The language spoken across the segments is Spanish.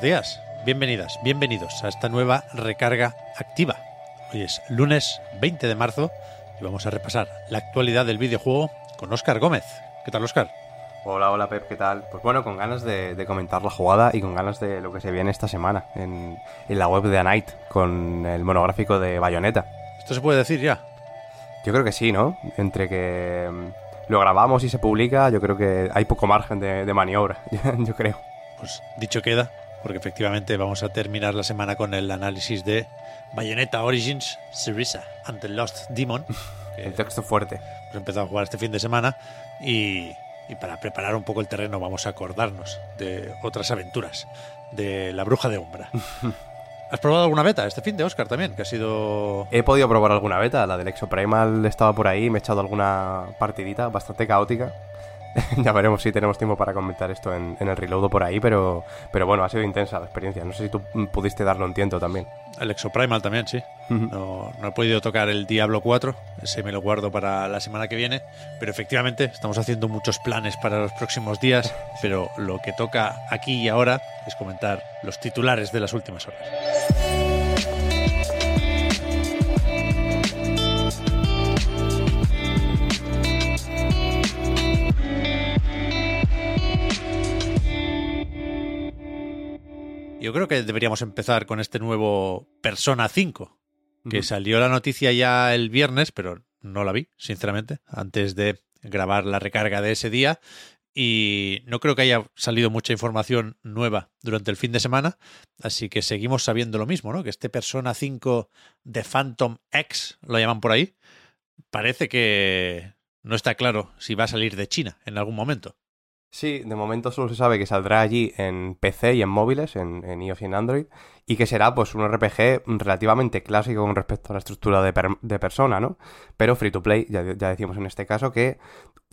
Buenos días, bienvenidas, bienvenidos a esta nueva recarga activa. Hoy es lunes 20 de marzo y vamos a repasar la actualidad del videojuego con Óscar Gómez. ¿Qué tal, Óscar? Hola, hola Pep, ¿qué tal? Pues bueno, con ganas de, de comentar la jugada y con ganas de lo que se viene esta semana en, en la web de A Night con el monográfico de Bayonetta. ¿Esto se puede decir ya? Yo creo que sí, ¿no? Entre que mm, lo grabamos y se publica, yo creo que hay poco margen de, de maniobra, yo creo. Pues dicho queda, porque efectivamente vamos a terminar la semana con el análisis de Bayonetta Origins, Syriza and the Lost Demon. que El texto fuerte. hemos empezado a jugar este fin de semana y, y para preparar un poco el terreno vamos a acordarnos de otras aventuras de la bruja de Umbra. ¿Has probado alguna beta este fin de Oscar también? Que ha sido... He podido probar alguna beta, la del Exoprimal estaba por ahí, me he echado alguna partidita bastante caótica. ya veremos si tenemos tiempo para comentar esto en, en el reload por ahí, pero, pero bueno, ha sido intensa la experiencia. No sé si tú mm, pudiste darlo un tiento también. El Exoprimal también, sí. Ujú. No, no he podido tocar el Diablo 4, ese me lo guardo para la semana que viene, pero efectivamente estamos haciendo muchos planes para los próximos días, pero lo que toca aquí y ahora es comentar los titulares de las últimas horas. Yo creo que deberíamos empezar con este nuevo Persona 5, que salió la noticia ya el viernes, pero no la vi, sinceramente, antes de grabar la recarga de ese día. Y no creo que haya salido mucha información nueva durante el fin de semana, así que seguimos sabiendo lo mismo, ¿no? Que este Persona 5 de Phantom X, lo llaman por ahí, parece que no está claro si va a salir de China en algún momento. Sí, de momento solo se sabe que saldrá allí en PC y en móviles, en, iOS y en Android, y que será pues un RPG relativamente clásico con respecto a la estructura de, per- de persona, ¿no? Pero free to play, ya, decimos en este caso que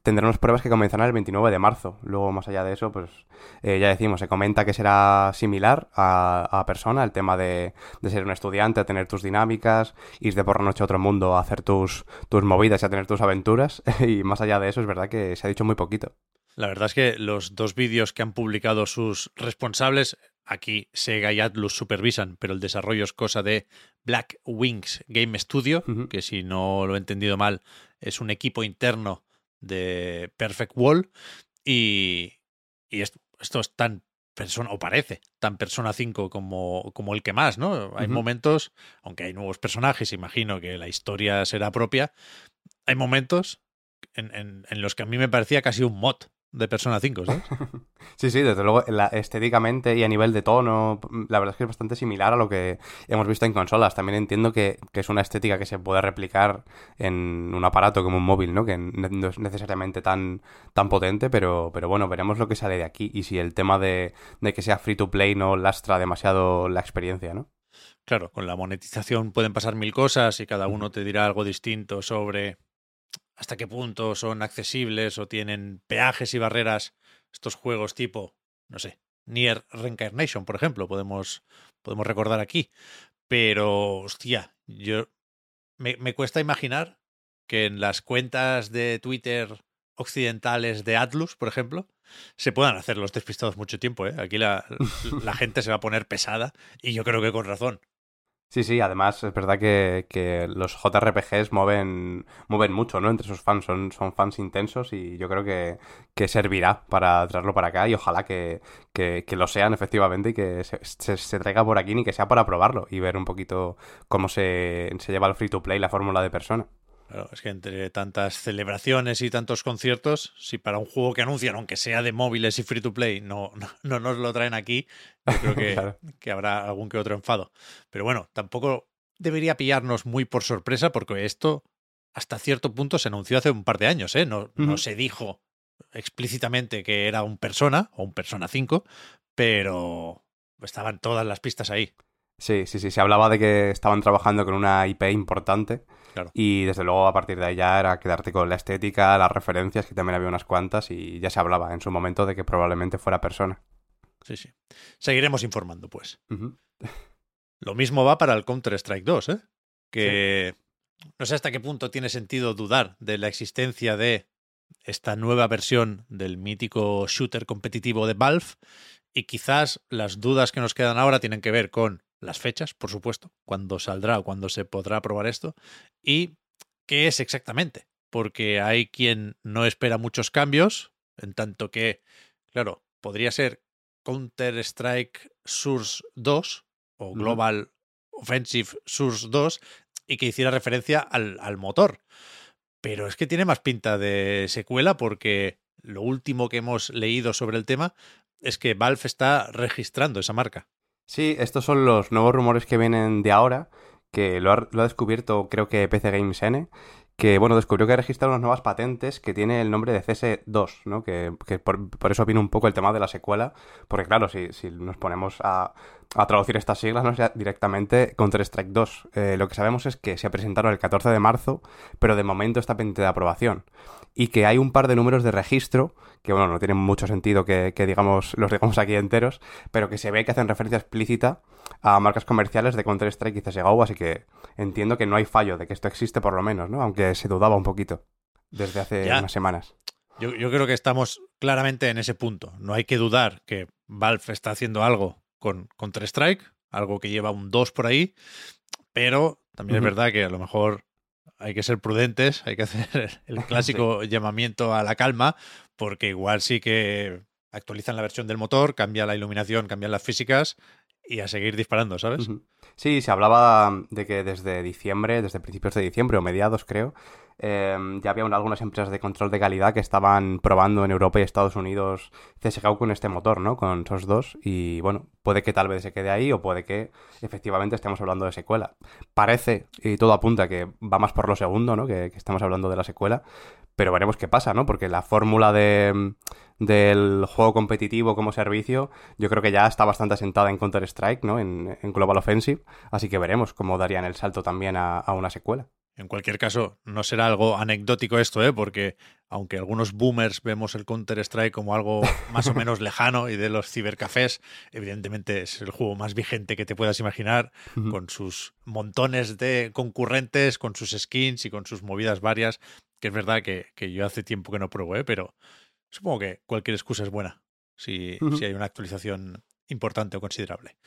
tendrán unas pruebas que comenzarán el 29 de marzo. Luego, más allá de eso, pues eh, ya decimos, se comenta que será similar a, persona, el tema de, de ser un estudiante, a tener tus dinámicas, ir de por la noche a otro mundo a hacer tus, tus movidas y a tener tus aventuras. y más allá de eso, es verdad que se ha dicho muy poquito. La verdad es que los dos vídeos que han publicado sus responsables, aquí Sega y Atlus supervisan, pero el desarrollo es cosa de Black Wings Game Studio, que si no lo he entendido mal, es un equipo interno de Perfect Wall. Y, y esto, esto es tan persona, o parece tan Persona 5 como, como el que más, ¿no? Hay momentos, aunque hay nuevos personajes, imagino que la historia será propia, hay momentos en, en- en los que a mí me parecía casi un mod de Persona 5, ¿sabes? Sí, sí, desde luego, la- estéticamente y a nivel de tono, la verdad es que es bastante similar a lo que hemos visto en consolas. También entiendo que, que es una estética que se puede replicar en un aparato como un móvil, ¿no? Que no es necesariamente tan, tan potente, pero, pero bueno, veremos lo que sale de aquí y si el tema de, de que sea free to play no lastra demasiado la experiencia, ¿no? Claro, con la monetización pueden pasar mil cosas y cada uno te dirá algo distinto sobre hasta qué punto son accesibles o tienen peajes y barreras estos juegos tipo, no sé, Nier Reincarnation, por ejemplo, podemos, podemos recordar aquí. Pero, hostia, yo me, me cuesta imaginar que en las cuentas de Twitter occidentales de Atlus, por ejemplo, se puedan hacer los despistados mucho tiempo. ¿eh? Aquí la, la gente se va a poner pesada y yo creo que con razón. Sí, sí, además es verdad que, que los JRPGs mueven, mueven mucho, ¿no? Entre sus fans, son, son fans intensos y yo creo que, que servirá para traerlo para acá y ojalá que, que, lo sean efectivamente y que se, se- se traiga por aquí ni que sea para probarlo y ver un poquito cómo se, se lleva el free to play, la fórmula de persona. Claro, es que entre tantas celebraciones y tantos conciertos, si para un juego que anuncian, aunque sea de móviles y free to play, no, no, no nos lo traen aquí, yo creo que, Claro. que habrá algún que otro enfado. Pero bueno, tampoco debería pillarnos muy por sorpresa porque esto hasta cierto punto se anunció hace un par de años, ¿eh? No, no se dijo explícitamente que era un persona o un persona 5, pero estaban todas las pistas ahí. Sí, sí, sí. Se hablaba de que estaban trabajando con una IP importante. Claro. Y desde luego a partir de ahí ya era quedarte con la estética, las referencias, que también había unas cuantas, y ya se hablaba en su momento de que probablemente fuera persona. Sí, sí. Seguiremos informando, pues. Lo mismo va para el Counter-Strike 2, ¿eh? Que no sé hasta qué punto tiene sentido dudar de la existencia de esta nueva versión del mítico shooter competitivo de Valve y quizás las dudas que nos quedan ahora tienen que ver con las fechas, por supuesto, cuándo saldrá o cuándo se podrá probar esto y qué es exactamente, porque hay quien no espera muchos cambios, en tanto que, claro, podría ser Counter-Strike Source 2 o. Global Offensive Source 2 y que hiciera referencia al, al motor. Pero es que tiene más pinta de secuela porque lo último que hemos leído sobre el tema es que Valve está registrando esa marca. Sí, estos son los nuevos rumores que vienen de ahora, que lo ha, lo ha descubierto creo que PC Games N, que bueno, descubrió que ha registrado unas nuevas patentes que tiene el nombre de CS2, ¿no? Que, que por, por eso viene un poco el tema de la secuela, porque claro, si, si nos ponemos a, a traducir estas siglas, no sea directamente Counter-Strike 2. Eh, lo que sabemos es que se presentaron el 14 de marzo, pero de momento está pendiente de aprobación. Y que hay un par de números de registro, que bueno, no tienen mucho sentido que, que digamos, los digamos aquí enteros, pero que se ve que hacen referencia explícita a marcas comerciales de Counter-Strike y CSGO, así que entiendo que no hay fallo de que esto existe por lo menos, ¿no? Aunque se dudaba un poquito desde hace Ya. unas semanas. Yo, yo creo que estamos claramente en ese punto. No hay que dudar que Valve está haciendo algo con Counter-Strike, algo que lleva un 2 por ahí, pero también es verdad que a lo mejor hay que ser prudentes, hay que hacer el clásico llamamiento a la calma, porque igual sí que actualizan la versión del motor, cambia la iluminación, cambian las físicas y a seguir disparando, ¿sabes? Sí, se hablaba de que desde diciembre, desde principios de diciembre o mediados creo, eh, ya había un- algunas empresas de control de calidad que estaban probando en Europa y Estados Unidos CSGO con este motor, ¿no? Con SOS 2 y bueno, puede que tal vez se quede ahí o puede que efectivamente estemos hablando de secuela. Parece, y todo apunta que va más por lo segundo, ¿no? Que, estamos hablando de la secuela, pero veremos qué pasa, ¿no? Porque la fórmula de, del juego competitivo como servicio yo creo que ya está bastante asentada en Counter-Strike, ¿no? En, Global Offensive, así que veremos cómo darían el salto también a una secuela. En cualquier caso, no será algo anecdótico esto, ¿eh? porque aunque algunos boomers vemos el Counter-Strike como algo más o menos lejano y de los cibercafés, evidentemente es el juego más vigente que te puedas imaginar, con sus montones de concurrentes, con sus skins y con sus movidas varias, que es verdad que, que yo hace tiempo que no pruebo, ¿eh? pero supongo que cualquier excusa es buena si, si hay una actualización importante o considerable.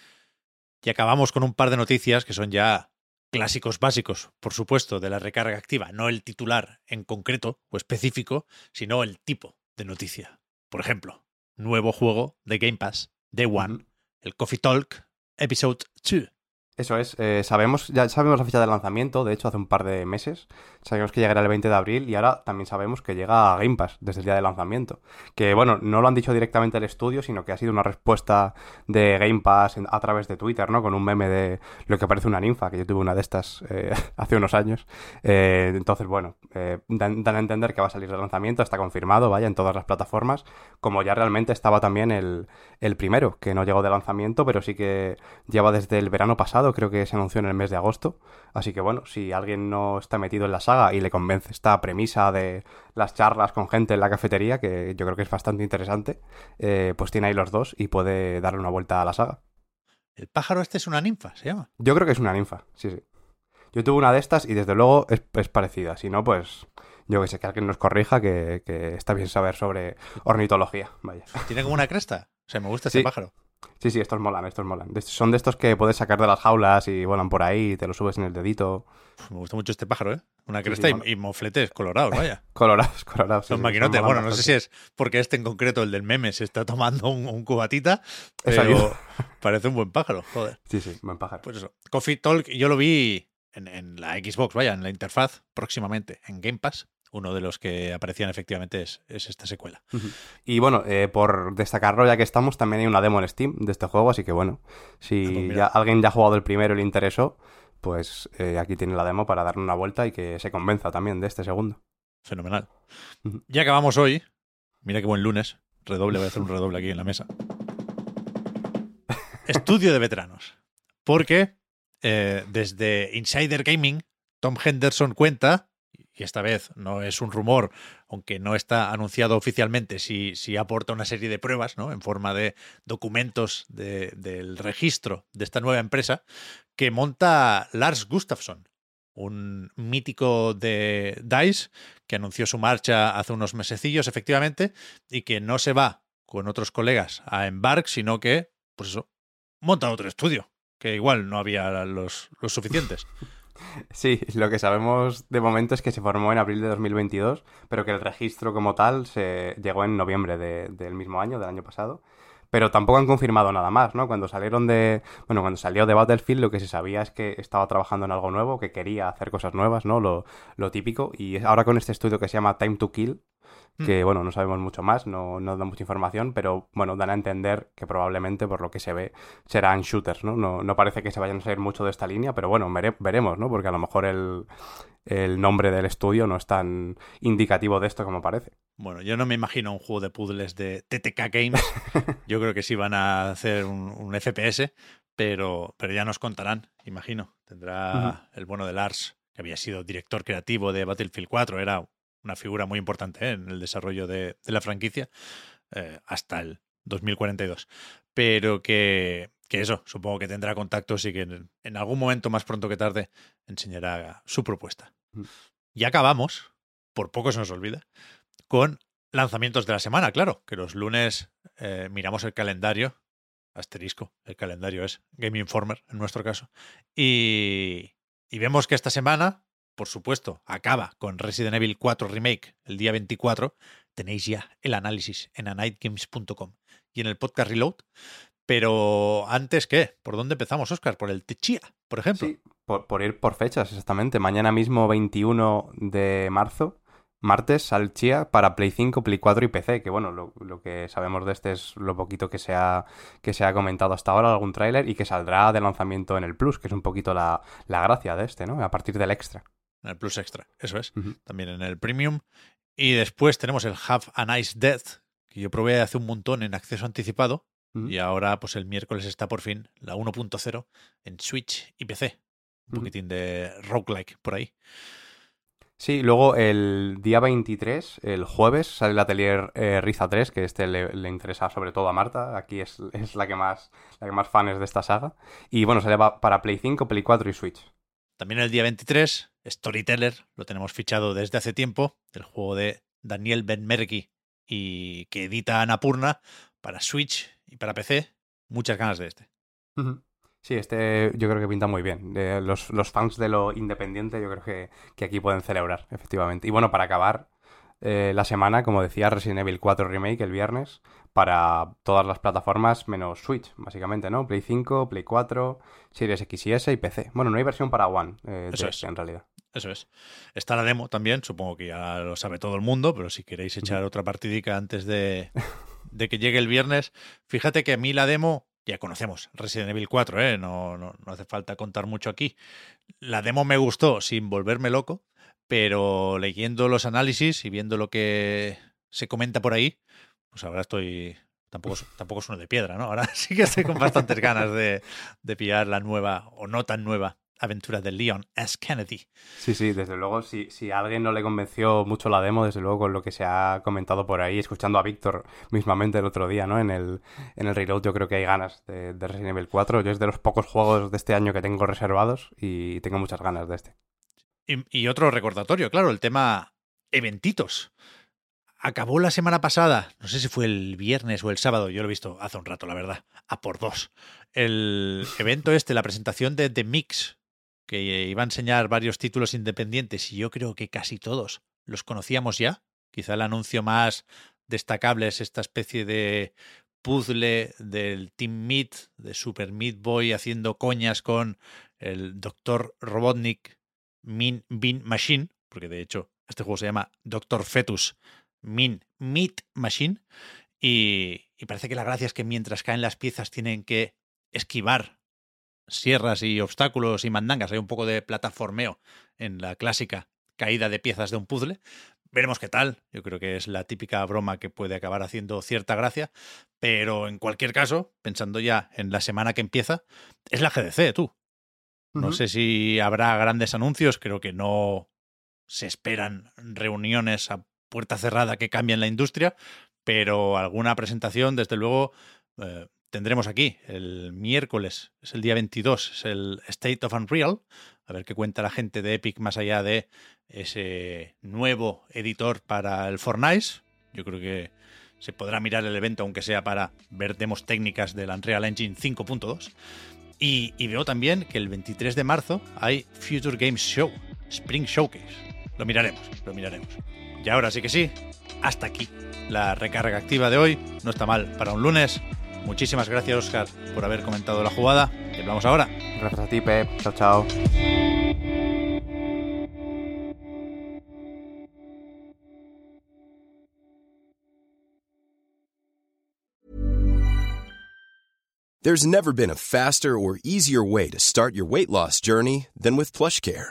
Y acabamos con un par de noticias que son ya clásicos básicos, por supuesto, de la recarga activa, no el titular en concreto o específico, sino el tipo de noticia. Por ejemplo, nuevo juego de Game Pass, Day One, el Coffee Talk Episode 2. Eso es, eh, sabemos, ya sabemos la fecha de lanzamiento, de hecho hace un par de meses, sabíamos que llegará el 20 de abril y ahora también sabemos que llega a Game Pass desde el día de lanzamiento. Que bueno, no lo han dicho directamente el estudio, sino que ha sido una respuesta de Game Pass a través de Twitter, ¿no? Con un meme de lo que parece una ninfa, que yo tuve una de estas eh, hace unos años. Eh, entonces, bueno, eh, dan, dan a entender que va a salir de lanzamiento, está confirmado, vaya, en todas las plataformas, como ya realmente estaba también el, el primero, que no llegó de lanzamiento, pero sí que lleva desde el verano pasado, creo que se anunció en el mes de agosto. Así que bueno, si alguien no está metido en la saga y le convence esta premisa de las charlas con gente en la cafetería, que yo creo que es bastante interesante, eh, pues tiene ahí los dos y puede darle una vuelta a la saga. El pájaro este es una ninfa, se llama. Yo creo que es una ninfa, sí, sí. Yo tuve una de estas y desde luego es, es parecida. Si no, pues yo que sé, que alguien nos corrija, que, que está bien saber sobre ornitología. Vaya. Tiene como una cresta. O sea, me gusta Sí. pájaro. Sí, sí, estos molan, estos molan. Son de estos que puedes sacar de las jaulas y vuelan por ahí, te lo subes en el dedito. Uf, me gusta mucho este pájaro, ¿eh? Una cresta sí, y- y, mofletes colorados, vaya. Colorados, colorados. Son sí, maquinotes. Bueno, no sé si es porque este en concreto, el del meme, se está tomando un, un cubatita, pero parece un buen pájaro, joder. Sí, sí, buen pájaro. Pues eso. Coffee Talk, yo lo vi en, en la Xbox, vaya, en la interfaz próximamente, en Game Pass. Uno de los que aparecían efectivamente es, es esta secuela. Y bueno, eh, por destacarlo ya que estamos, también hay una demo en Steam de este juego, así que bueno, si Ah, pues ya alguien ya ha jugado el primero y le interesó, pues eh, aquí tiene la demo para darle una vuelta y que se convenza también de este segundo. Fenomenal. Ya acabamos hoy Mira qué buen lunes. Redoble, voy a hacer un redoble aquí en la mesa. Estudio de veteranos. Porque eh, desde Insider Gaming, Tom Henderson cuenta, y esta vez no es un rumor, aunque no está anunciado oficialmente, si, si aporta una serie de pruebas, ¿no? En forma de documentos de- del registro de esta nueva empresa, que monta Lars Gustafsson, un mítico de DICE que anunció su marcha hace unos mesecillos, efectivamente, y que no se va con otros colegas a Embark, sino que, pues eso, monta otro estudio, que igual no había los, los suficientes. Sí, lo que sabemos de momento es que se formó en abril de 2022, pero que el registro como tal se llegó en noviembre de- del mismo año, del año pasado. Pero tampoco han confirmado nada más, ¿no? Cuando salieron de. Bueno, cuando salió de Battlefield, lo que se sabía es que estaba trabajando en algo nuevo, que quería hacer cosas nuevas, ¿no? Lo, lo típico. Y ahora con este estudio que se llama Time to Kill, que bueno, no sabemos mucho más, no, no da mucha información, pero bueno, dan a entender que probablemente, por lo que se ve, serán shooters, ¿no? No, no parece que se vayan a salir mucho de esta línea, pero bueno, vere- veremos, ¿no? Porque a lo mejor el, el nombre del estudio no es tan indicativo de esto como parece. Bueno, yo no me imagino un juego de puzzles de TTK Games. Yo creo que sí van a hacer un, un FPS, pero, pero ya nos contarán, imagino. Tendrá el bueno de Lars, que había sido director creativo de Battlefield 4, era una figura muy importante ¿eh? en el desarrollo de, de la franquicia eh, hasta el 2042. Pero que, que eso, supongo que tendrá contactos y que en, en algún momento, más pronto que tarde, enseñará su propuesta. Mm. Y acabamos, por poco se nos olvida, con lanzamientos de la semana, claro, que los lunes eh, miramos el calendario, asterisco, el calendario es Game Informer en nuestro caso, y, y vemos que esta semana, por supuesto, acaba con Resident Evil 4 Remake el día 24, tenéis ya el análisis en anightgames.com y en el podcast Reload, pero antes, ¿qué? ¿Por dónde empezamos, Oscar? ¿Por el Techia, por ejemplo? Sí, por, por ir por fechas, exactamente. Mañana mismo, 21 de marzo, martes, sale Chia para Play 5, Play 4 y PC. Que bueno, lo, lo que sabemos de este es lo poquito que se ha, que se ha comentado hasta ahora, algún tráiler, y que saldrá de lanzamiento en el Plus, que es un poquito la, la gracia de este, ¿no? A partir del extra. En el Plus Extra, eso es. También en el Premium. Y después tenemos el Have a Nice Death, que yo probé hace un montón en acceso anticipado. Y ahora, pues el miércoles está por fin la 1.0 en Switch y PC. Un poquitín de roguelike por ahí. Sí, luego el día 23, el jueves, sale el Atelier eh, Riza 3, que este le, le interesa sobre todo a Marta, aquí es, es la que más la que más fan es de esta saga. Y bueno, sale pa- para Play 5, Play 4 y Switch. También el día 23, Storyteller, lo tenemos fichado desde hace tiempo, el juego de Daniel Benmergui y que edita Anapurna para Switch y para PC. Muchas ganas de este. Sí, este yo creo que pinta muy bien. Los, los fans de lo independiente yo creo que, que aquí pueden celebrar, efectivamente. Y bueno, para acabar eh, la semana, como decía, Resident Evil 4 Remake el viernes para todas las plataformas menos Switch, básicamente, ¿no? Play 5, Play 4, Series X y S y PC. Bueno, no hay versión para One eh, de Eso este, es. en realidad. Eso es. Está la demo también, supongo que ya lo sabe todo el mundo, pero si queréis echar otra partidica antes de, de que llegue el viernes, fíjate que a mí la demo, ya conocemos Resident Evil 4, ¿eh? no, no, no hace falta contar mucho aquí. La demo me gustó sin volverme loco, pero leyendo los análisis y viendo lo que se comenta por ahí, pues ahora estoy... Tampoco, es- tampoco es uno de piedra, ¿no? Ahora sí que estoy con bastantes ganas de, de pillar la nueva, o no tan nueva, aventura de Leon S. Kennedy. Sí, sí, desde luego, si, si a alguien no le convenció mucho la demo, desde luego con lo que se ha comentado por ahí, escuchando a Víctor mismamente el otro día, ¿no? En el, en el Reload yo creo que hay ganas de, de Resident Evil 4. Yo es de los pocos juegos de este año que tengo reservados y tengo muchas ganas de este. Y, y otro recordatorio, claro, el tema eventitos. Acabó la semana pasada, no sé si fue el viernes o el sábado, yo lo he visto hace un rato, la verdad, a por dos. El evento este, la presentación de The Mix, que iba a enseñar varios títulos independientes y yo creo que casi todos los conocíamos ya. Quizá el anuncio más destacable es esta especie de puzzle del Team Meat, de Super Meat Boy haciendo coñas con el Dr. Robotnik Min Bean Machine, porque de hecho este juego se llama Doctor Fetus Min Meat Machine, y, y parece que la gracia es que mientras caen las piezas tienen que esquivar sierras y obstáculos y mandangas, hay un poco de plataformeo en la clásica caída de piezas de un puzzle. Veremos qué tal. Yo creo que es la típica broma que puede acabar haciendo cierta gracia. Pero en cualquier caso, pensando ya en la semana que empieza, es la GDC, tú. No sé si habrá grandes anuncios, creo que no se esperan reuniones a puerta cerrada que cambien la industria, pero alguna presentación, desde luego, eh, tendremos aquí el miércoles, es el día 22, es el State of Unreal, a ver qué cuenta la gente de Epic más allá de ese nuevo editor para el Fortnite. Yo creo que se podrá mirar el evento, aunque sea para ver demos técnicas del Unreal Engine 5.2. Y, y, veo también que el 23 de marzo hay Future Games Show, Spring Showcase. Lo miraremos, lo miraremos. Y ahora sí que sí, hasta aquí. La recarga activa de hoy no está mal para un lunes. Muchísimas gracias, Oscar, por haber comentado la jugada. Y hablamos ahora. Gracias a ti, Pep. Chao, chao. There's never been a faster or easier way to start your weight loss journey than with PlushCare.